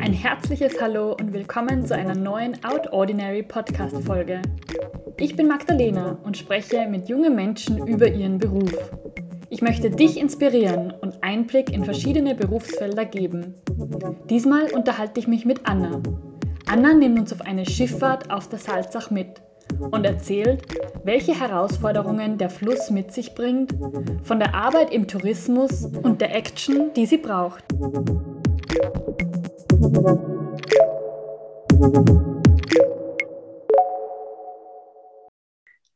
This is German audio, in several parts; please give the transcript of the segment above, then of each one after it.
Ein herzliches Hallo und willkommen zu einer neuen Out Ordinary Podcast Folge. Ich bin Magdalena und spreche mit jungen Menschen über ihren Beruf. Ich möchte dich inspirieren und Einblick in verschiedene Berufsfelder geben. Diesmal unterhalte ich mich mit Anna. Anna nimmt uns auf eine Schifffahrt auf der Salzach mit und erzählt, welche Herausforderungen der Fluss mit sich bringt, von der Arbeit im Tourismus und der Action, die sie braucht.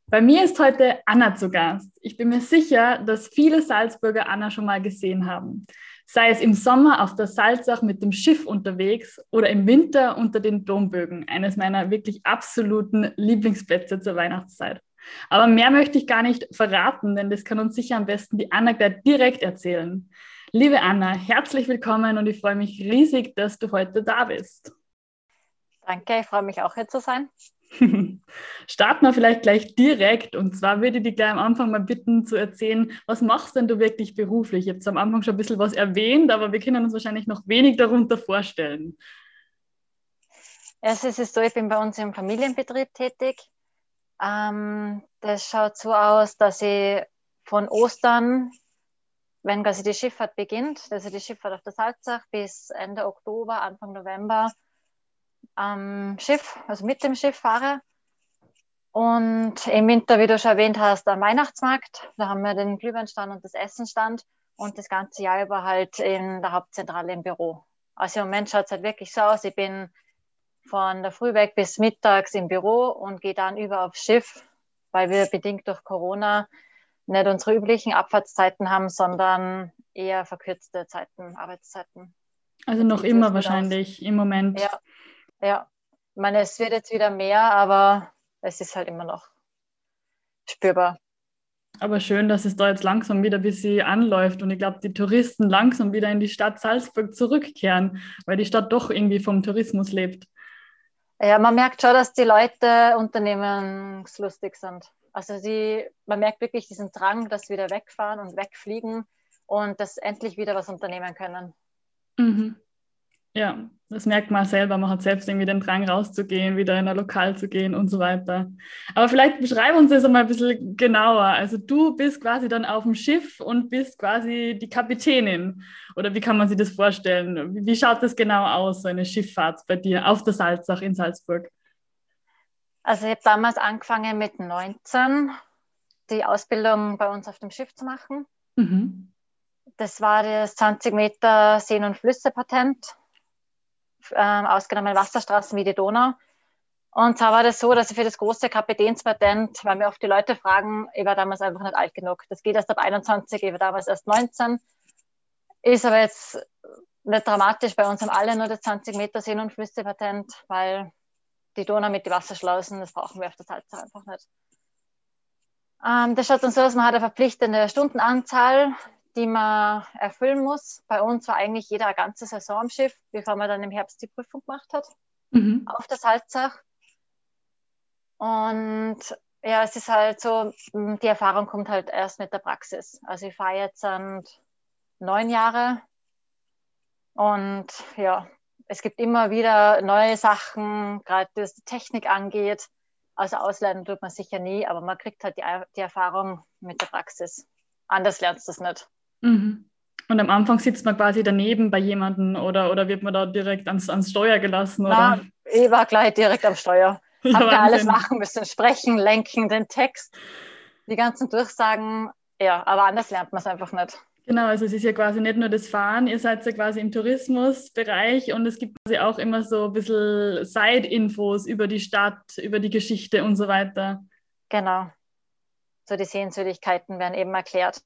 Bei mir ist heute Anna zu Gast. Ich bin mir sicher, dass viele Salzburger Anna schon mal gesehen haben sei es im Sommer auf der Salzach mit dem Schiff unterwegs oder im Winter unter den Dombögen, eines meiner wirklich absoluten Lieblingsplätze zur Weihnachtszeit. Aber mehr möchte ich gar nicht verraten, denn das kann uns sicher am besten die Anna gleich direkt erzählen. Liebe Anna, herzlich willkommen und ich freue mich riesig, dass du heute da bist. Danke, ich freue mich auch hier zu sein. Starten wir vielleicht gleich direkt. Und zwar würde ich dich gleich am Anfang mal bitten zu erzählen, was machst denn du wirklich beruflich? Ich habe am Anfang schon ein bisschen was erwähnt, aber wir können uns wahrscheinlich noch wenig darunter vorstellen. es ist so, ich bin bei uns im Familienbetrieb tätig. Ähm, das schaut so aus, dass ich von Ostern, wenn quasi die Schifffahrt beginnt, also die Schifffahrt auf der Salzach bis Ende Oktober, Anfang November, am Schiff, also mit dem Schiff fahre. Und im Winter, wie du schon erwähnt hast, am Weihnachtsmarkt. Da haben wir den Glühweinstand und das Essenstand und das ganze Jahr über halt in der Hauptzentrale im Büro. Also im Moment schaut es halt wirklich so aus. Ich bin von der Früh weg bis mittags im Büro und gehe dann über aufs Schiff, weil wir bedingt durch Corona nicht unsere üblichen Abfahrtszeiten haben, sondern eher verkürzte Zeiten, Arbeitszeiten. Also noch immer wahrscheinlich aus. im Moment. Ja, ja, ich meine, es wird jetzt wieder mehr, aber es ist halt immer noch spürbar. Aber schön, dass es da jetzt langsam wieder ein bisschen anläuft und ich glaube, die Touristen langsam wieder in die Stadt Salzburg zurückkehren, weil die Stadt doch irgendwie vom Tourismus lebt. Ja, man merkt schon, dass die Leute unternehmenslustig sind. Also sie, man merkt wirklich diesen Drang, dass sie wieder wegfahren und wegfliegen und dass endlich wieder was unternehmen können. Mhm. Ja, das merkt man selber. Man hat selbst irgendwie den Drang rauszugehen, wieder in ein Lokal zu gehen und so weiter. Aber vielleicht beschreib uns das einmal ein bisschen genauer. Also du bist quasi dann auf dem Schiff und bist quasi die Kapitänin. Oder wie kann man sich das vorstellen? Wie schaut das genau aus, so eine Schifffahrt bei dir auf der Salzach in Salzburg? Also ich habe damals angefangen mit 19 die Ausbildung bei uns auf dem Schiff zu machen. Mhm. Das war das 20 Meter Seen- und Flüsse-Patent ähm, ausgenommen Wasserstraßen wie die Donau. Und zwar war das so, dass ich für das große Kapitänspatent, weil mir oft die Leute fragen, ich war damals einfach nicht alt genug. Das geht erst ab 21, ich war damals erst 19. Ist aber jetzt nicht dramatisch. Bei uns haben alle nur das 20 Meter Seen- und Flüsse-Patent, weil die Donau mit den Wasserschlausen, das brauchen wir auf der Salzach einfach nicht. Ähm, das schaut dann so aus, man hat eine verpflichtende Stundenanzahl die man erfüllen muss. Bei uns war eigentlich jeder eine ganze Saison am Schiff, bevor man dann im Herbst die Prüfung gemacht hat, mhm. auf der Salzach. Und ja, es ist halt so, die Erfahrung kommt halt erst mit der Praxis. Also ich fahre jetzt neun Jahre und ja, es gibt immer wieder neue Sachen, gerade was die Technik angeht. Also auslernen tut man sicher nie, aber man kriegt halt die, die Erfahrung mit der Praxis. Anders lernst du es nicht. Mhm. Und am Anfang sitzt man quasi daneben bei jemandem oder, oder wird man da direkt ans, ans Steuer gelassen? Oder? Na, ich war gleich direkt am Steuer. Ja, Hab da alles machen müssen, sprechen, lenken, den Text, die ganzen Durchsagen. Ja, aber anders lernt man es einfach nicht. Genau, also es ist ja quasi nicht nur das Fahren, ihr seid ja quasi im Tourismusbereich und es gibt quasi auch immer so ein bisschen Side-Infos über die Stadt, über die Geschichte und so weiter. Genau. So die Sehenswürdigkeiten werden eben erklärt.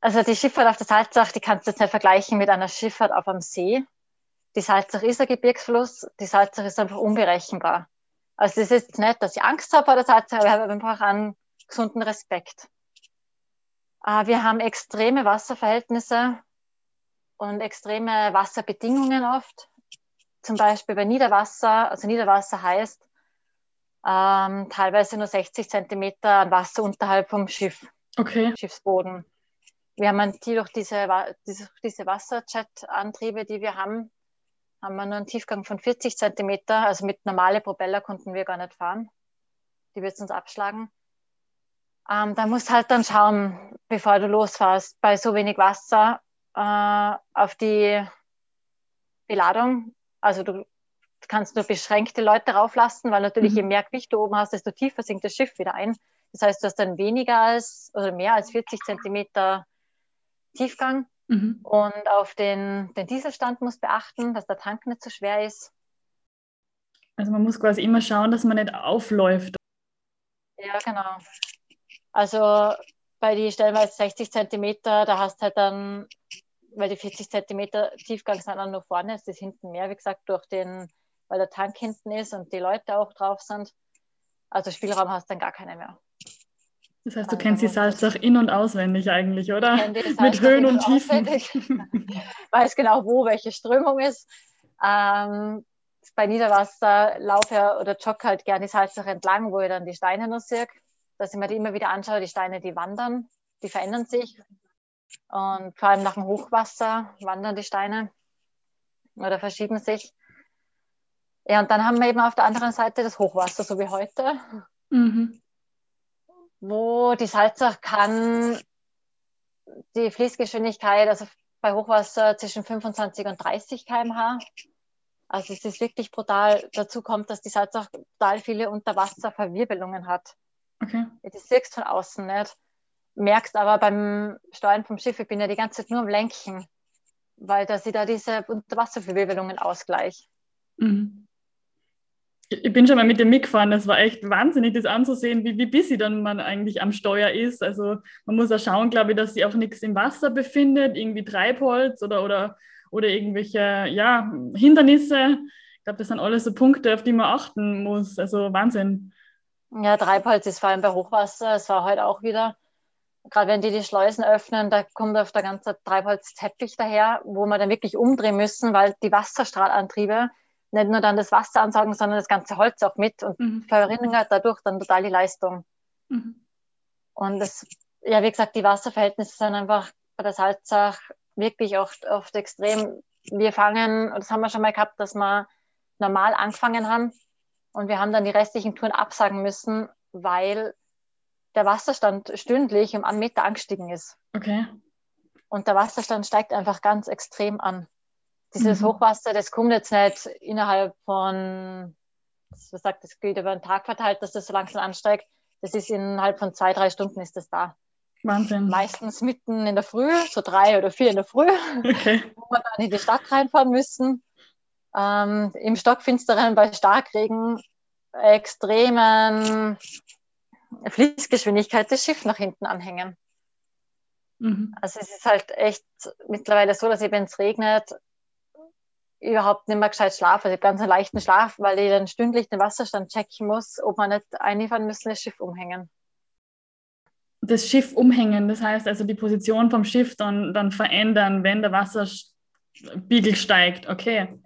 Also die Schifffahrt auf der Salzach, die kannst du jetzt nicht vergleichen mit einer Schifffahrt auf einem See. Die Salzach ist ein Gebirgsfluss, die Salzach ist einfach unberechenbar. Also es ist nicht, dass ich Angst habe vor der Salzach, aber ich habe einfach einen gesunden Respekt. Äh, wir haben extreme Wasserverhältnisse und extreme Wasserbedingungen oft. Zum Beispiel bei Niederwasser, also Niederwasser heißt ähm, teilweise nur 60 Zentimeter an Wasser unterhalb vom Schiff. okay. Schiffsboden. Wir haben die durch diese, diese, diese Wasserjet-Antriebe, die wir haben, haben wir nur einen Tiefgang von 40 Zentimeter. Also mit normalen Propeller konnten wir gar nicht fahren. Die wird uns abschlagen. Ähm, da musst halt dann schauen, bevor du losfährst, bei so wenig Wasser äh, auf die Beladung. Also du kannst nur beschränkte Leute rauflassen, weil natürlich mhm. je mehr Gewicht du oben hast, desto tiefer sinkt das Schiff wieder ein. Das heißt, du hast dann weniger als oder mehr als 40 Zentimeter Tiefgang. Mhm. Und auf den, den Dieselstand muss beachten, dass der Tank nicht so schwer ist. Also man muss quasi immer schauen, dass man nicht aufläuft. Ja, genau. Also bei die stellenweise 60 Zentimeter, da hast du halt dann, weil die 40 Zentimeter Tiefgang sind dann nur vorne, ist das hinten mehr, wie gesagt, durch den, weil der Tank hinten ist und die Leute auch drauf sind. Also Spielraum hast du dann gar keine mehr. Das heißt, du also kennst die Salzach in- und auswendig eigentlich, oder? Mit Höhen und Tiefen. Weiß genau, wo welche Strömung ist. Ähm, bei Niederwasser laufe ja oder jogge halt gerne die Salzach entlang, wo ich dann die Steine noch sehe. Dass ich mir die immer wieder anschaue, die Steine, die wandern, die verändern sich. Und vor allem nach dem Hochwasser wandern die Steine oder verschieben sich. Ja, und dann haben wir eben auf der anderen Seite das Hochwasser, so wie heute. Mhm wo die Salzach kann die Fließgeschwindigkeit, also bei Hochwasser zwischen 25 und 30 km/h. Also es ist wirklich brutal. Dazu kommt, dass die Salzach total viele Unterwasserverwirbelungen hat. Okay. Das siehst von außen nicht. Merkst aber beim Steuern vom Schiff, ich bin ja die ganze Zeit nur am Lenken, weil da sie da diese Unterwasserverwirbelungen ausgleicht. Mhm ich bin schon mal mit dem mitgefahren. Das war echt wahnsinnig, das anzusehen, wie, wie busy dann man eigentlich am Steuer ist. Also man muss auch schauen, glaube ich, dass sich auch nichts im Wasser befindet, irgendwie Treibholz oder, oder, oder irgendwelche ja, Hindernisse. Ich glaube, das sind alles so Punkte, auf die man achten muss. Also Wahnsinn. Ja, Treibholz ist vor allem bei Hochwasser. Es war heute auch wieder, gerade wenn die die Schleusen öffnen, da kommt auf der ganze Treibholzteppich daher, wo wir dann wirklich umdrehen müssen, weil die Wasserstrahlantriebe nicht nur dann das Wasser ansaugen, sondern das ganze Holz auch mit und mhm. verringert dadurch dann total die Leistung. Mhm. Und das, ja, wie gesagt, die Wasserverhältnisse sind einfach bei der Salzach wirklich oft, oft extrem. Wir fangen, das haben wir schon mal gehabt, dass wir normal angefangen haben und wir haben dann die restlichen Touren absagen müssen, weil der Wasserstand stündlich um einen Meter angestiegen ist. Okay. Und der Wasserstand steigt einfach ganz extrem an dieses mhm. Hochwasser, das kommt jetzt nicht innerhalb von, was sagt, das geht über einen Tag verteilt, dass das so langsam ansteigt. Das ist innerhalb von zwei, drei Stunden ist das da. Wahnsinn. Meistens mitten in der Früh, so drei oder vier in der Früh, okay. wo wir dann in die Stadt reinfahren müssen. Ähm, Im Stockfinsteren bei Starkregen extremen Fließgeschwindigkeit das Schiff nach hinten anhängen. Mhm. Also es ist halt echt mittlerweile so, dass eben wenn es regnet, überhaupt nicht mehr gescheit schlafen. Also ich habe ganz einen leichten Schlaf, weil ich dann stündlich den Wasserstand checken muss, ob man nicht einfahren müssen, das Schiff umhängen. Das Schiff umhängen, das heißt also die Position vom Schiff dann, dann verändern, wenn der Wasserspiegel steigt. Okay.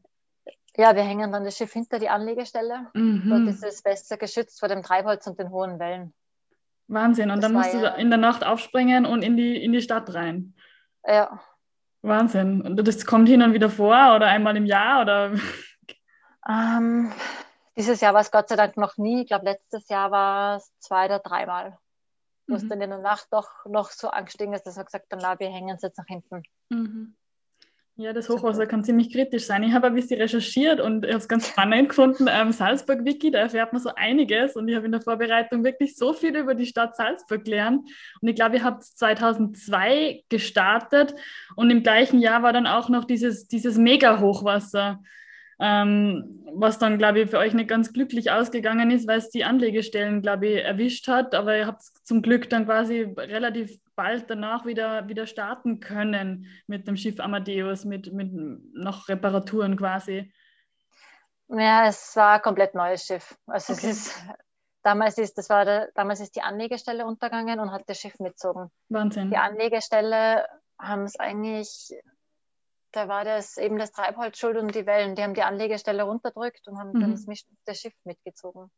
Ja, wir hängen dann das Schiff hinter die Anlegestelle. Mhm. Dort ist es besser geschützt vor dem Treibholz und den hohen Wellen. Wahnsinn. Und das dann musst du in der Nacht aufspringen und in die, in die Stadt rein. Ja. Wahnsinn. Und das kommt hin und wieder vor oder einmal im Jahr oder? Ähm, dieses Jahr war es Gott sei Dank noch nie. Ich glaube, letztes Jahr war es zwei oder dreimal. Wo es mhm. dann in der Nacht doch noch so angestiegen ist, dass wir gesagt haben, na, wir hängen es jetzt nach hinten. Mhm. Ja, das Hochwasser kann ziemlich kritisch sein. Ich habe ein bisschen recherchiert und ich habe es ganz spannend gefunden. Ähm, Salzburg-Wiki, da erfährt man so einiges und ich habe in der Vorbereitung wirklich so viel über die Stadt Salzburg gelernt. Und ich glaube, ihr habt 2002 gestartet und im gleichen Jahr war dann auch noch dieses, dieses Mega-Hochwasser ähm, was dann, glaube ich, für euch nicht ganz glücklich ausgegangen ist, weil es die Anlegestellen, glaube ich, erwischt hat. Aber ihr habt zum Glück dann quasi relativ bald danach wieder, wieder starten können mit dem Schiff Amadeus, mit, mit noch Reparaturen quasi. Ja, es war ein komplett neues Schiff. Also okay. es ist, damals ist, das war der, damals ist die Anlegestelle untergegangen und hat das Schiff mitgezogen. Wahnsinn. Die Anlegestelle haben es eigentlich da war das eben das Treibholz schuld und die Wellen. Die haben die Anlegestelle runterdrückt und haben mhm. dann das, das Schiff mitgezogen.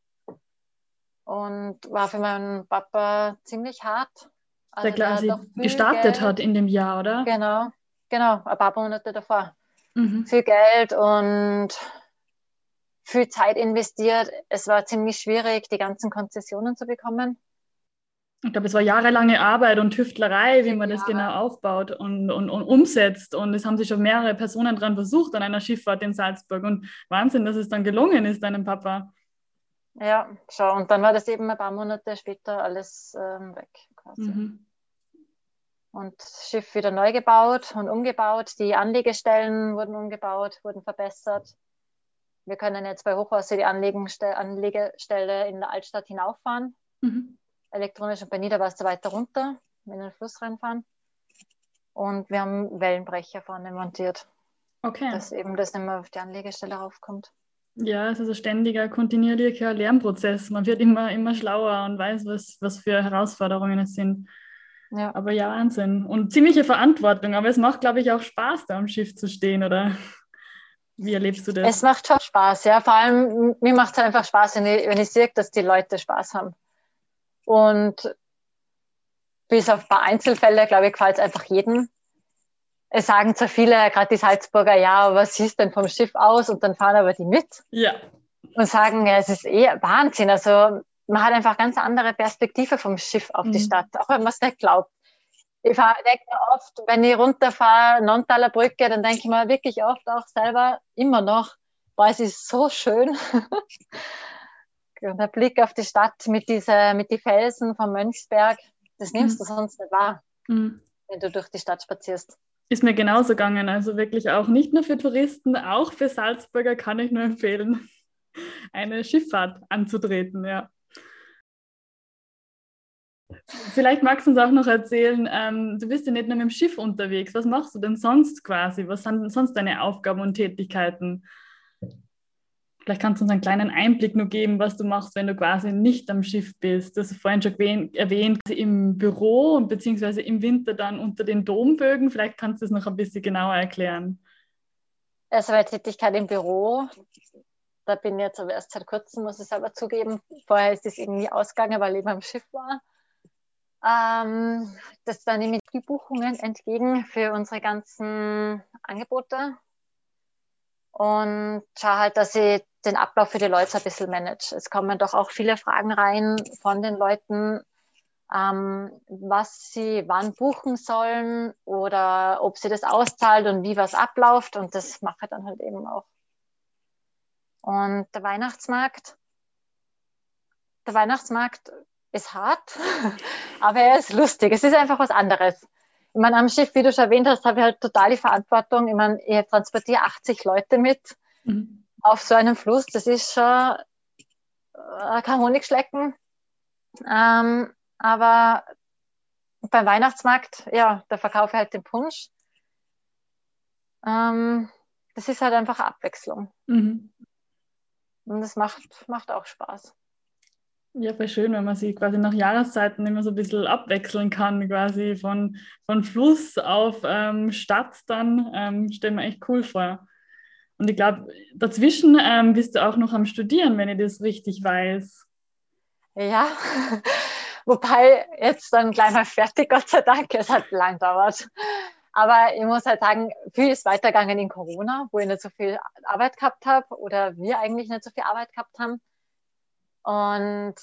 Und war für meinen Papa ziemlich hart. Also der quasi gestartet Geld. hat in dem Jahr, oder? Genau, genau, ein paar Monate davor. Mhm. Viel Geld und viel Zeit investiert. Es war ziemlich schwierig, die ganzen Konzessionen zu bekommen. Ich glaube, es war jahrelange Arbeit und Tüftlerei, wie man das genau aufbaut und, und, und umsetzt. Und es haben sich schon mehrere Personen dran versucht an einer Schifffahrt in Salzburg. Und Wahnsinn, dass es dann gelungen ist, deinem Papa. Ja, schau. Und dann war das eben ein paar Monate später alles ähm, weg quasi. Mhm. Und das Schiff wieder neu gebaut und umgebaut. Die Anlegestellen wurden umgebaut, wurden verbessert. Wir können jetzt bei Hochwasser die Anlegestelle in der Altstadt hinauffahren. Mhm elektronisch und bei Niederwasser weiter runter in den Fluss reinfahren. Und wir haben Wellenbrecher vorne montiert. Okay. Dass eben das nicht mehr auf die Anlegestelle raufkommt. Ja, es ist ein ständiger, kontinuierlicher Lernprozess. Man wird immer, immer schlauer und weiß, was, was für Herausforderungen es sind. Ja. Aber ja, Wahnsinn. Und ziemliche Verantwortung. Aber es macht, glaube ich, auch Spaß, da am Schiff zu stehen, oder? Wie erlebst du das? Es macht schon Spaß, ja. Vor allem, mir macht es einfach Spaß, wenn ich, wenn ich sehe, dass die Leute Spaß haben. Und bis auf ein paar Einzelfälle, glaube ich, gefällt es einfach jedem. Es sagen zwar viele, gerade die Salzburger, ja, was siehst denn vom Schiff aus? Und dann fahren aber die mit. Ja. Und sagen, ja, es ist eh Wahnsinn. Also man hat einfach ganz andere Perspektive vom Schiff auf mhm. die Stadt, auch wenn man es nicht glaubt. Ich denke oft, wenn ich runterfahre, Nontaler Brücke, dann denke ich mir wirklich oft auch selber immer noch, boah, es ist so schön. Der Blick auf die Stadt mit, dieser, mit den Felsen vom Mönchsberg, das nimmst mhm. du sonst nicht wahr, mhm. wenn du durch die Stadt spazierst. Ist mir genauso gegangen. Also wirklich auch nicht nur für Touristen, auch für Salzburger kann ich nur empfehlen, eine Schifffahrt anzutreten, ja. Vielleicht magst du uns auch noch erzählen, ähm, du bist ja nicht nur mit dem Schiff unterwegs. Was machst du denn sonst quasi? Was sind sonst deine Aufgaben und Tätigkeiten? Vielleicht kannst du uns einen kleinen Einblick nur geben, was du machst, wenn du quasi nicht am Schiff bist. Du hast vorhin schon erwähnt, im Büro und beziehungsweise im Winter dann unter den Dombögen. Vielleicht kannst du es noch ein bisschen genauer erklären. Also meine Tätigkeit im Büro, da bin ich jetzt aber erst seit kurzem, muss ich selber zugeben. Vorher ist es irgendwie ausgegangen, weil ich eben am Schiff war. Ähm, das da nehme ich die Buchungen entgegen für unsere ganzen Angebote und schaue halt, dass ich den Ablauf für die Leute ein bisschen manage. Es kommen doch auch viele Fragen rein von den Leuten, ähm, was sie wann buchen sollen oder ob sie das auszahlt und wie was abläuft. Und das mache ich dann halt eben auch. Und der Weihnachtsmarkt, der Weihnachtsmarkt ist hart, aber er ist lustig. Es ist einfach was anderes. Ich meine, am Schiff, wie du schon erwähnt hast, habe ich halt total die Verantwortung. Ich meine, ich transportiere 80 Leute mit mhm. auf so einem Fluss. Das ist schon äh, kein Honigschlecken. Ähm, aber beim Weihnachtsmarkt, ja, da verkaufe ich halt den Punsch. Ähm, das ist halt einfach Abwechslung. Mhm. Und das macht, macht auch Spaß. Ja, voll schön, wenn man sich quasi nach Jahreszeiten immer so ein bisschen abwechseln kann, quasi von, von Fluss auf ähm, Stadt dann, ähm, stelle mir echt cool vor. Und ich glaube, dazwischen ähm, bist du auch noch am Studieren, wenn ich das richtig weiß. Ja, wobei jetzt dann gleich mal fertig, Gott sei Dank, es hat lang dauert. Aber ich muss halt sagen, viel ist weitergegangen in Corona, wo ich nicht so viel Arbeit gehabt habe oder wir eigentlich nicht so viel Arbeit gehabt haben. Und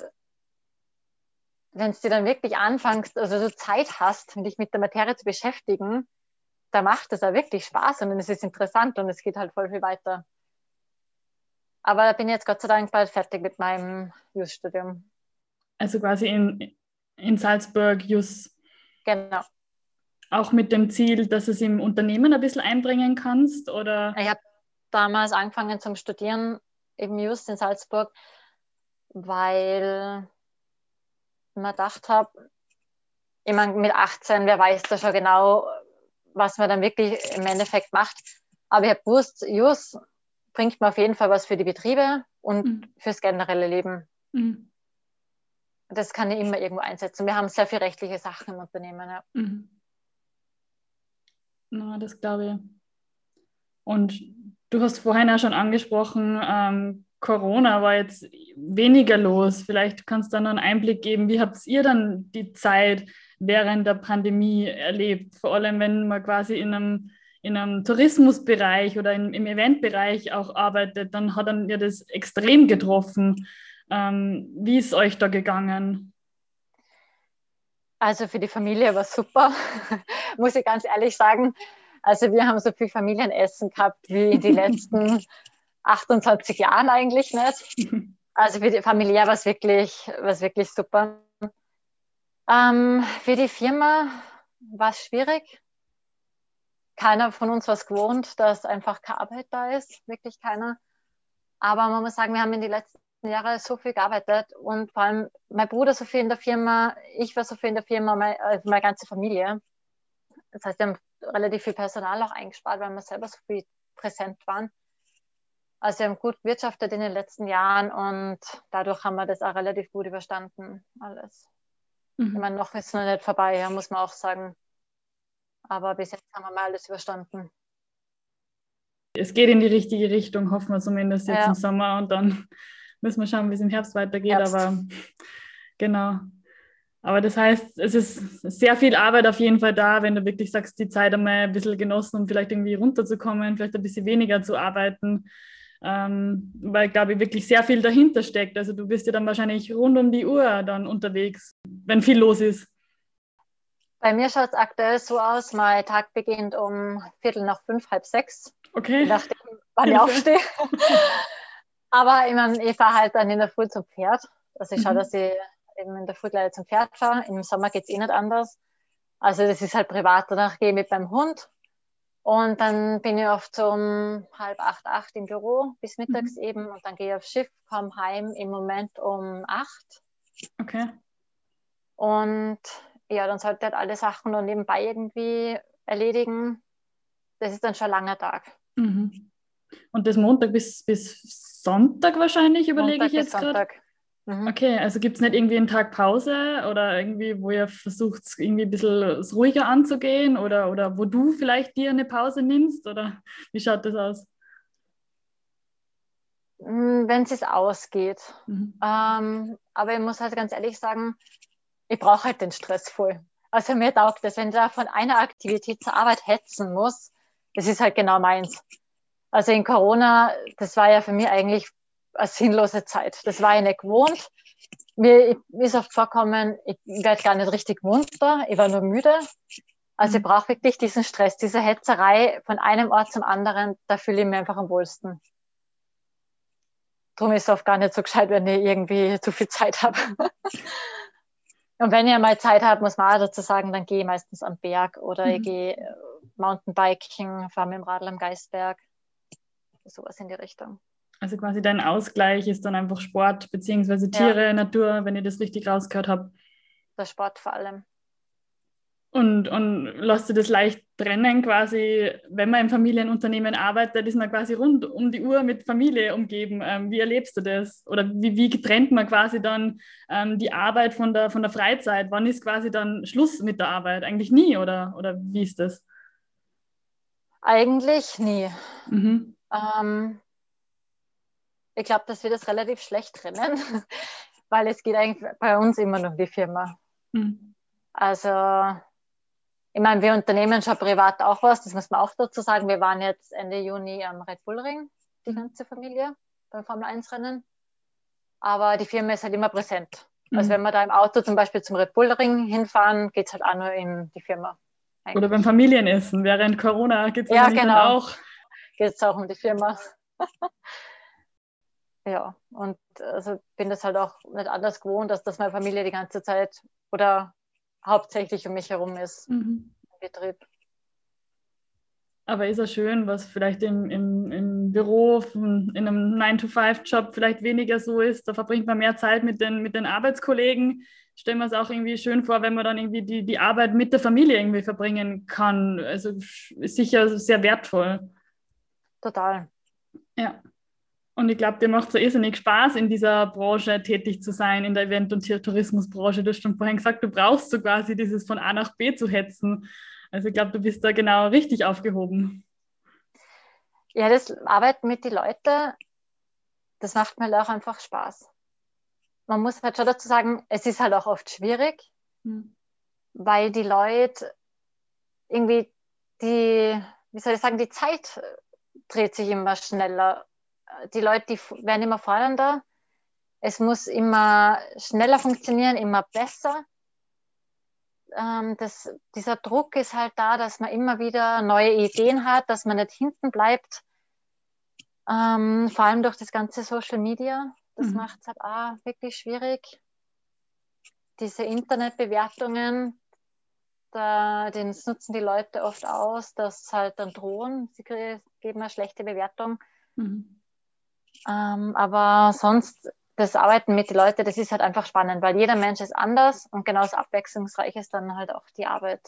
wenn du dann wirklich anfängst, also du Zeit hast, dich mit der Materie zu beschäftigen, da macht es auch wirklich Spaß und es ist interessant und es geht halt voll viel weiter. Aber da bin ich jetzt Gott sei Dank bald fertig mit meinem Jus-Studium. Also quasi in, in Salzburg Jus. Genau. Auch mit dem Ziel, dass du es im Unternehmen ein bisschen einbringen kannst? Oder? Ich habe damals angefangen zum Studieren im Just in Salzburg, weil ich mir gedacht habe, ich meine, mit 18, wer weiß da schon genau, was man dann wirklich im Endeffekt macht. Aber ich habe gewusst, JUS bringt mir auf jeden Fall was für die Betriebe und mhm. fürs generelle Leben. Mhm. Das kann ich immer irgendwo einsetzen. Wir haben sehr viele rechtliche Sachen im Unternehmen. Ja. Mhm. Na, das glaube ich. Und du hast vorhin auch schon angesprochen, ähm, Corona war jetzt weniger los. Vielleicht kannst du dann einen Einblick geben, wie habt ihr dann die Zeit während der Pandemie erlebt? Vor allem, wenn man quasi in einem, in einem Tourismusbereich oder in, im Eventbereich auch arbeitet, dann hat dann ja das extrem getroffen. Ähm, wie ist euch da gegangen? Also für die Familie war es super, muss ich ganz ehrlich sagen. Also wir haben so viel Familienessen gehabt wie die letzten 28 Jahren eigentlich nicht. Also für die familiär war es wirklich, wirklich super. Ähm, für die Firma war es schwierig. Keiner von uns war es gewohnt, dass einfach keine Arbeit da ist, wirklich keiner. Aber man muss sagen, wir haben in den letzten Jahren so viel gearbeitet und vor allem mein Bruder so viel in der Firma, ich war so viel in der Firma, meine, also meine ganze Familie. Das heißt, wir haben relativ viel Personal auch eingespart, weil wir selber so viel präsent waren. Also wir haben gut wirtschaftet in den letzten Jahren und dadurch haben wir das auch relativ gut überstanden, alles. Mhm. Ich meine, noch ist es noch nicht vorbei, ja, muss man auch sagen. Aber bis jetzt haben wir mal alles überstanden. Es geht in die richtige Richtung, hoffen wir zumindest jetzt ja. im Sommer und dann müssen wir schauen, wie es im Herbst weitergeht. Herbst. Aber genau. Aber das heißt, es ist sehr viel Arbeit auf jeden Fall da, wenn du wirklich sagst, die Zeit einmal ein bisschen genossen, um vielleicht irgendwie runterzukommen, vielleicht ein bisschen weniger zu arbeiten. Ähm, weil, glaube ich, wirklich sehr viel dahinter steckt. Also du bist ja dann wahrscheinlich rund um die Uhr dann unterwegs, wenn viel los ist. Bei mir schaut es aktuell so aus, mein Tag beginnt um Viertel nach fünf, halb sechs. Okay. Nachdem, wann ich aufstehe. Aber ich, mein, ich fahre halt dann in der Früh zum Pferd. Also ich schaue, mhm. dass ich eben in der Früh gleich zum Pferd fahre. Im Sommer geht es eh nicht anders. Also das ist halt privat. Danach gehe ich mit meinem Hund. Und dann bin ich oft um halb acht, acht im Büro bis mittags mhm. eben. Und dann gehe ich aufs Schiff, komme heim im Moment um acht. Okay. Und ja, dann sollte halt alle Sachen noch nebenbei irgendwie erledigen. Das ist dann schon ein langer Tag. Mhm. Und das Montag bis, bis Sonntag wahrscheinlich, überlege Montag ich jetzt gerade. Mhm. Okay, also gibt es nicht irgendwie einen Tag Pause oder irgendwie, wo ihr versucht, irgendwie ein bisschen ruhiger anzugehen oder, oder wo du vielleicht dir eine Pause nimmst oder wie schaut das aus? Hm, Wenn es ausgeht. Mhm. Ähm, aber ich muss halt ganz ehrlich sagen, ich brauche halt den Stress voll. Also mir taugt das, wenn ich da von einer Aktivität zur Arbeit hetzen muss, das ist halt genau meins. Also in Corona, das war ja für mich eigentlich eine sinnlose Zeit. Das war ich nicht gewohnt. Mir ist oft vorkommen, ich werde gar nicht richtig munter, ich war nur müde. Also ich mhm. brauche wirklich diesen Stress, diese Hetzerei von einem Ort zum anderen, da fühle ich mich einfach am wohlsten. Darum ist es oft gar nicht so gescheit, wenn ich irgendwie zu viel Zeit habe. Und wenn ich einmal Zeit habe, muss man auch dazu sagen, dann gehe ich meistens am Berg oder mhm. ich gehe äh, Mountainbiking, fahre mit dem Radl am Geistberg sowas in die Richtung. Also quasi dein Ausgleich ist dann einfach Sport beziehungsweise Tiere, ja. Natur, wenn ich das richtig rausgehört habe. Der Sport vor allem. Und, und lässt du das leicht trennen, quasi, wenn man im Familienunternehmen arbeitet, ist man quasi rund um die Uhr mit Familie umgeben. Ähm, wie erlebst du das? Oder wie, wie trennt man quasi dann ähm, die Arbeit von der, von der Freizeit? Wann ist quasi dann Schluss mit der Arbeit? Eigentlich nie, oder, oder wie ist das? Eigentlich nie. Mhm. Ähm, ich glaube, dass wir das relativ schlecht trennen, weil es geht eigentlich bei uns immer noch um die Firma. Mhm. Also, ich meine, wir unternehmen schon privat auch was, das muss man auch dazu sagen. Wir waren jetzt Ende Juni am Red Bull Ring, die mhm. ganze Familie, beim Formel 1 Rennen. Aber die Firma ist halt immer präsent. Also, mhm. Also, wenn wir da im Auto zum Beispiel zum Red Bull Ring hinfahren, geht es halt auch nur in die Firma. Eigentlich. Oder beim Familienessen. Während Corona geht es ja, genau. auch geht es auch um die Firma. ja, und also bin das halt auch nicht anders gewohnt, dass das meine Familie die ganze Zeit oder hauptsächlich um mich herum ist mhm. im Betrieb. Aber ist ja schön, was vielleicht im, im, im Büro, in einem 9-to-5-Job vielleicht weniger so ist. Da verbringt man mehr Zeit mit den, mit den Arbeitskollegen. Stellen wir es auch irgendwie schön vor, wenn man dann irgendwie die, die Arbeit mit der Familie irgendwie verbringen kann. Also ist sicher sehr wertvoll. Total. Ja. Und ich glaube, dir macht so irrsinnig Spaß, in dieser Branche tätig zu sein, in der Event- und Tourismusbranche. Du hast schon vorhin gesagt, du brauchst so quasi dieses von A nach B zu hetzen. Also ich glaube, du bist da genau richtig aufgehoben. Ja, das Arbeiten mit den Leuten, das macht mir halt auch einfach Spaß. Man muss halt schon dazu sagen, es ist halt auch oft schwierig, mhm. weil die Leute irgendwie die, wie soll ich sagen, die Zeit dreht sich immer schneller. Die Leute, die werden immer fordernder. Es muss immer schneller funktionieren, immer besser. Ähm, das, dieser Druck ist halt da, dass man immer wieder neue Ideen hat, dass man nicht hinten bleibt. Ähm, vor allem durch das ganze Social Media. Das mhm. macht es halt auch wirklich schwierig. Diese Internetbewertungen, da, den nutzen die Leute oft aus, dass halt dann drohen, sie geben eine schlechte Bewertung. Mhm. Ähm, aber sonst, das Arbeiten mit den Leuten, das ist halt einfach spannend, weil jeder Mensch ist anders und genauso abwechslungsreich ist dann halt auch die Arbeit.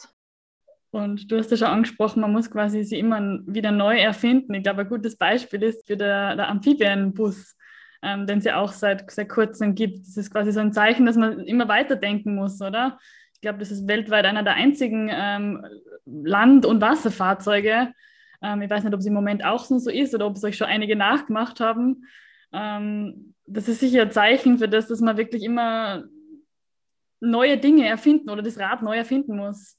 Und du hast ja schon angesprochen, man muss quasi sie immer wieder neu erfinden. Ich glaube, ein gutes Beispiel ist für der, der Amphibienbus, ähm, den es ja auch seit, seit kurzem gibt. Das ist quasi so ein Zeichen, dass man immer weiterdenken muss, oder? Ich glaube, das ist weltweit einer der einzigen ähm, Land- und Wasserfahrzeuge. Ähm, ich weiß nicht, ob es im Moment auch so ist oder ob es euch schon einige nachgemacht haben. Ähm, das ist sicher ein Zeichen für das, dass man wirklich immer neue Dinge erfinden oder das Rad neu erfinden muss.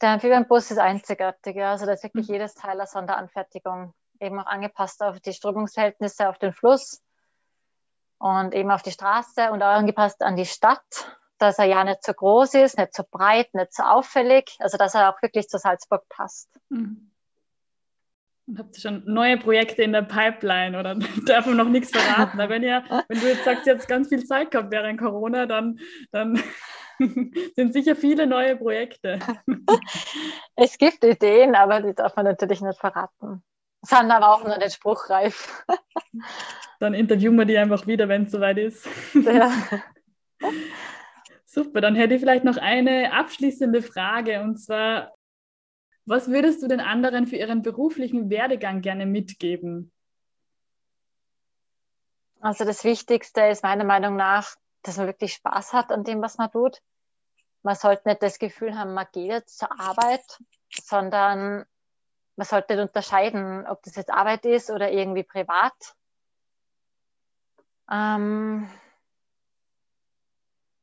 Der Amphibienbus ist einzigartig. Ja. Also da ist wirklich mhm. jedes Teil eine Sonderanfertigung, eben auch angepasst auf die Strömungsverhältnisse auf den Fluss und eben auf die Straße und auch angepasst an die Stadt dass er ja nicht so groß ist, nicht so breit, nicht so auffällig, also dass er auch wirklich zu Salzburg passt. Mhm. Habt ihr schon neue Projekte in der Pipeline oder darf man noch nichts verraten? wenn, ihr, wenn du jetzt sagst, ihr habt ganz viel Zeit gehabt während Corona, dann, dann sind sicher viele neue Projekte. Es gibt Ideen, aber die darf man natürlich nicht verraten. Sind aber auch noch nicht spruchreif. Dann interviewen wir die einfach wieder, wenn es soweit ist. Ja. Super, dann hätte ich vielleicht noch eine abschließende Frage und zwar, was würdest du den anderen für ihren beruflichen Werdegang gerne mitgeben? Also das Wichtigste ist meiner Meinung nach, dass man wirklich Spaß hat an dem, was man tut. Man sollte nicht das Gefühl haben, man geht jetzt zur Arbeit, sondern man sollte unterscheiden, ob das jetzt Arbeit ist oder irgendwie privat. Ähm,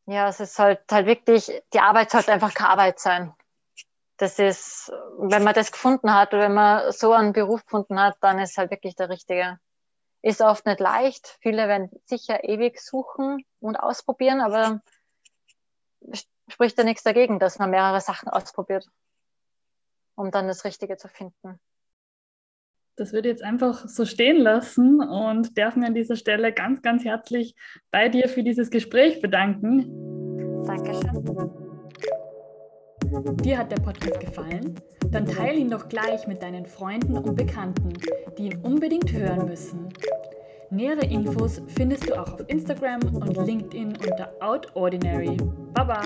ja, es ist halt, halt wirklich, die Arbeit sollte einfach keine Arbeit sein. Das ist, wenn man das gefunden hat oder wenn man so einen Beruf gefunden hat, dann ist halt wirklich der richtige. Ist oft nicht leicht. Viele werden sicher ewig suchen und ausprobieren, aber spricht ja nichts dagegen, dass man mehrere Sachen ausprobiert, um dann das Richtige zu finden. Das würde ich jetzt einfach so stehen lassen und darf mir an dieser Stelle ganz, ganz herzlich bei dir für dieses Gespräch bedanken. Dankeschön. Dir hat der Podcast gefallen? Dann teile ihn doch gleich mit deinen Freunden und Bekannten, die ihn unbedingt hören müssen. Nähere Infos findest du auch auf Instagram und LinkedIn unter OutOrdinary. Baba!